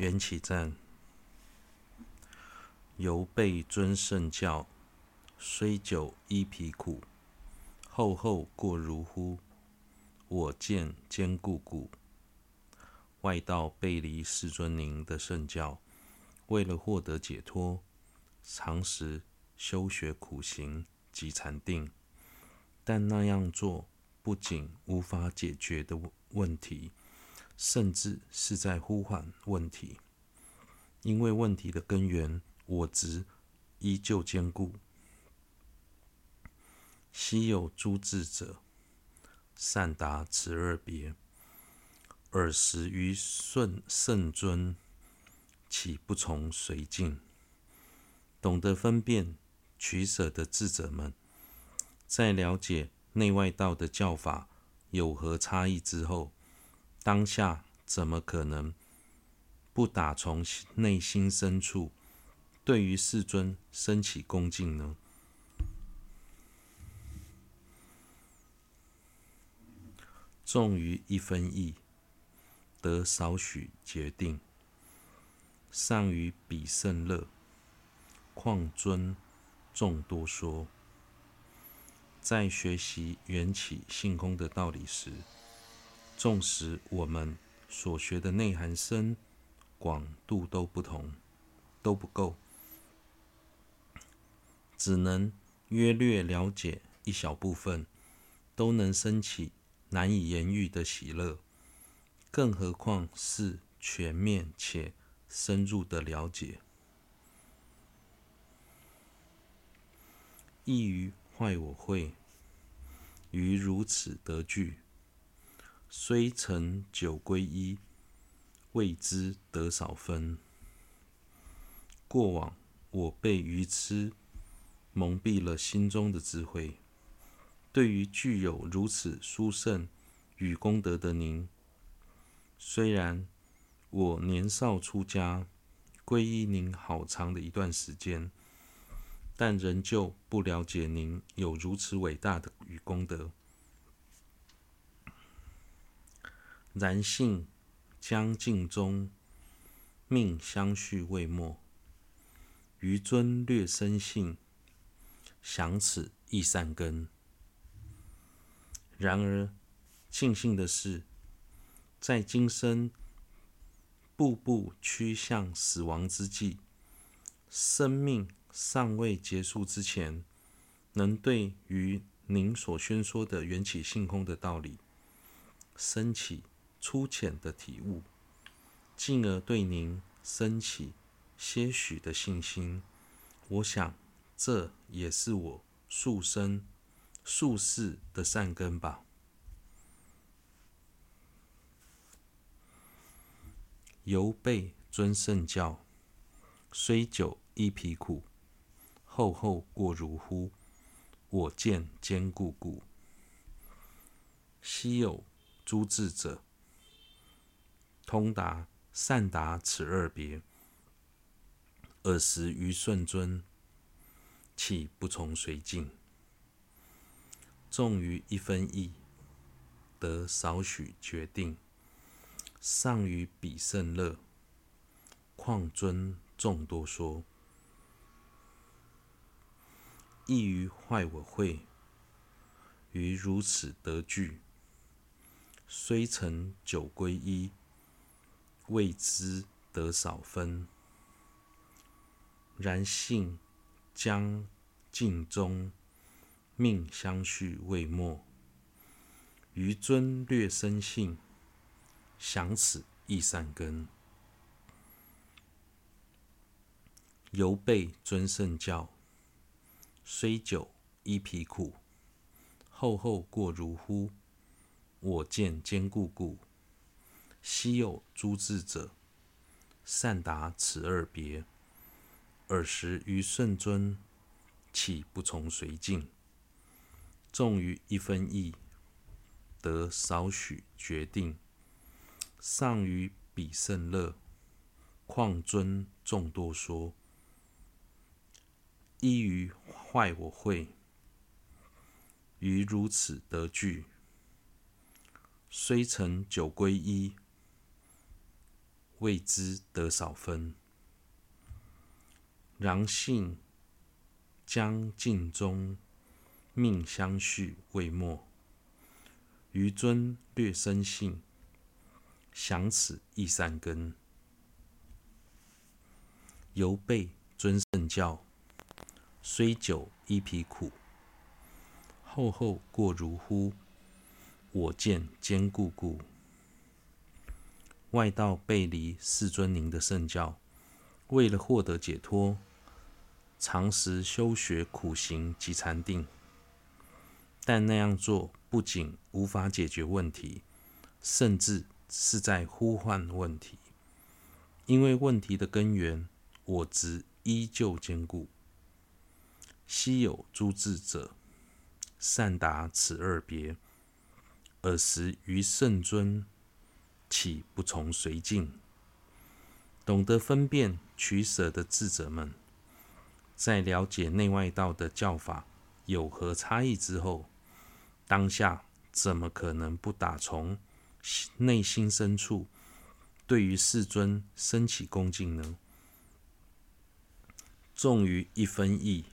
缘起赞，犹备尊圣教，虽久依皮苦，厚厚过如乎？我见坚固固。外道背离世尊您的圣教，为了获得解脱，常时修学苦行及禅定，但那样做不仅无法解决的问题，甚至是在呼唤问题，因为问题的根源我执依旧坚固。昔有诸智者善达此二别。尔时于顺圣尊岂不从随境？懂得分辨取舍的智者们，在了解内外道的教法有何差异之后，当下怎么可能不打从内心深处对于世尊升起恭敬呢？重于一分意。得少许决定，尚于彼甚乐，况尊众多说。在学习缘起性空的道理时，纵使我们所学的内涵深广度都不同，都不够，只能约略了解一小部分，都能生起难以言喻的喜乐。更何况是全面且深入的了解，易于坏我慧，于如此得具，虽成九归一，未知得少分。过往我被愚痴蒙蔽了心中的智慧，对于具有如此殊胜与功德的您。虽然我年少出家，皈依您好长的一段时间，但仍旧不了解您有如此伟大的与功德。然性将尽终，命相续未没。余尊略生信，想此亦善根。然而庆幸的是。在今生步步趋向死亡之际，生命尚未结束之前，能对于您所宣说的缘起性空的道理，升起粗浅的体悟，进而对您升起些许的信心。我想，这也是我数生数世的善根吧。犹被尊圣教，虽久一皮苦，厚厚过如乎？我见坚固故。昔有诸智者，通达善达此二别。尔时于顺尊，岂不从随境？纵于一分意，得少许决定。尚于彼甚乐，况尊众多说。亦于坏我慧，于如此得具，虽成九归一，未知得少分。然信将尽忠，命相续未没。余尊略生信。想此亦善根，犹被尊圣教，虽久依皮苦，厚厚过如乎？我见坚固固。昔有诸智者，善达此二别。尔时于圣尊，岂不从随境？重于一分意，得少许决定。尚于彼甚乐，况尊众多说。依于坏我慧，于如此得具，虽成九皈依，未知得少分。然性将尽终，命相续未没。余尊略生性，想此亦善根。犹备尊圣教，虽久衣疲苦。后后过如乎，我见坚固故。外道背离世尊您的圣教，为了获得解脱。常时修学苦行及禅定，但那样做不仅无法解决问题，甚至是在呼唤问题。因为问题的根源我执依旧坚固。昔有诸智者善达此二别，尔时于圣尊岂不从随境？懂得分辨取舍的智者们。在了解内外道的教法有何差异之后，当下怎么可能不打从内心深处对于世尊升起恭敬呢？重于一分意，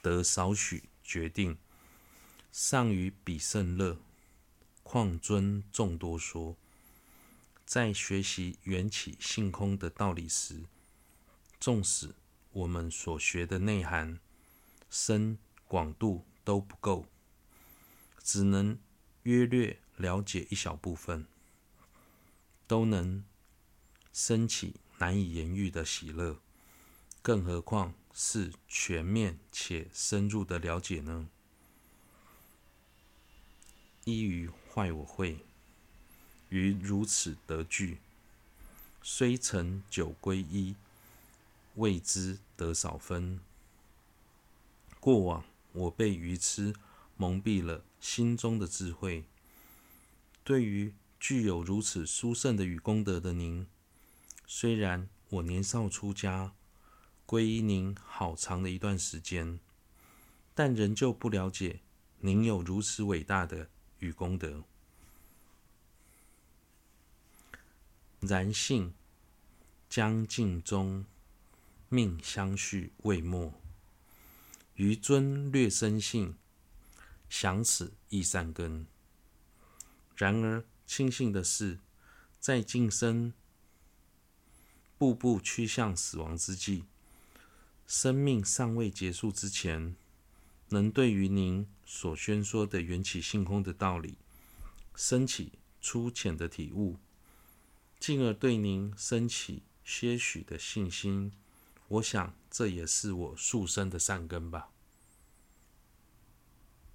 得少许决定，尚于彼胜乐，况尊众多说。在学习缘起性空的道理时，纵使我们所学的内涵深广度都不够，只能约略了解一小部分，都能生起难以言喻的喜乐，更何况是全面且深入的了解呢？依于坏我慧，于如此得具，虽成九归一。未知得少分。过往我被愚痴蒙蔽了心中的智慧。对于具有如此殊胜的与功德的您，虽然我年少出家，皈依您好长的一段时间，但仍旧不了解您有如此伟大的与功德。然性将尽终。命相续未没，余尊略生性，想此亦善根。然而庆幸的是，在今生步步趋向死亡之际，生命尚未结束之前，能对于您所宣说的缘起性空的道理，升起粗浅的体悟，进而对您升起些许的信心。我想，这也是我束身的善根吧。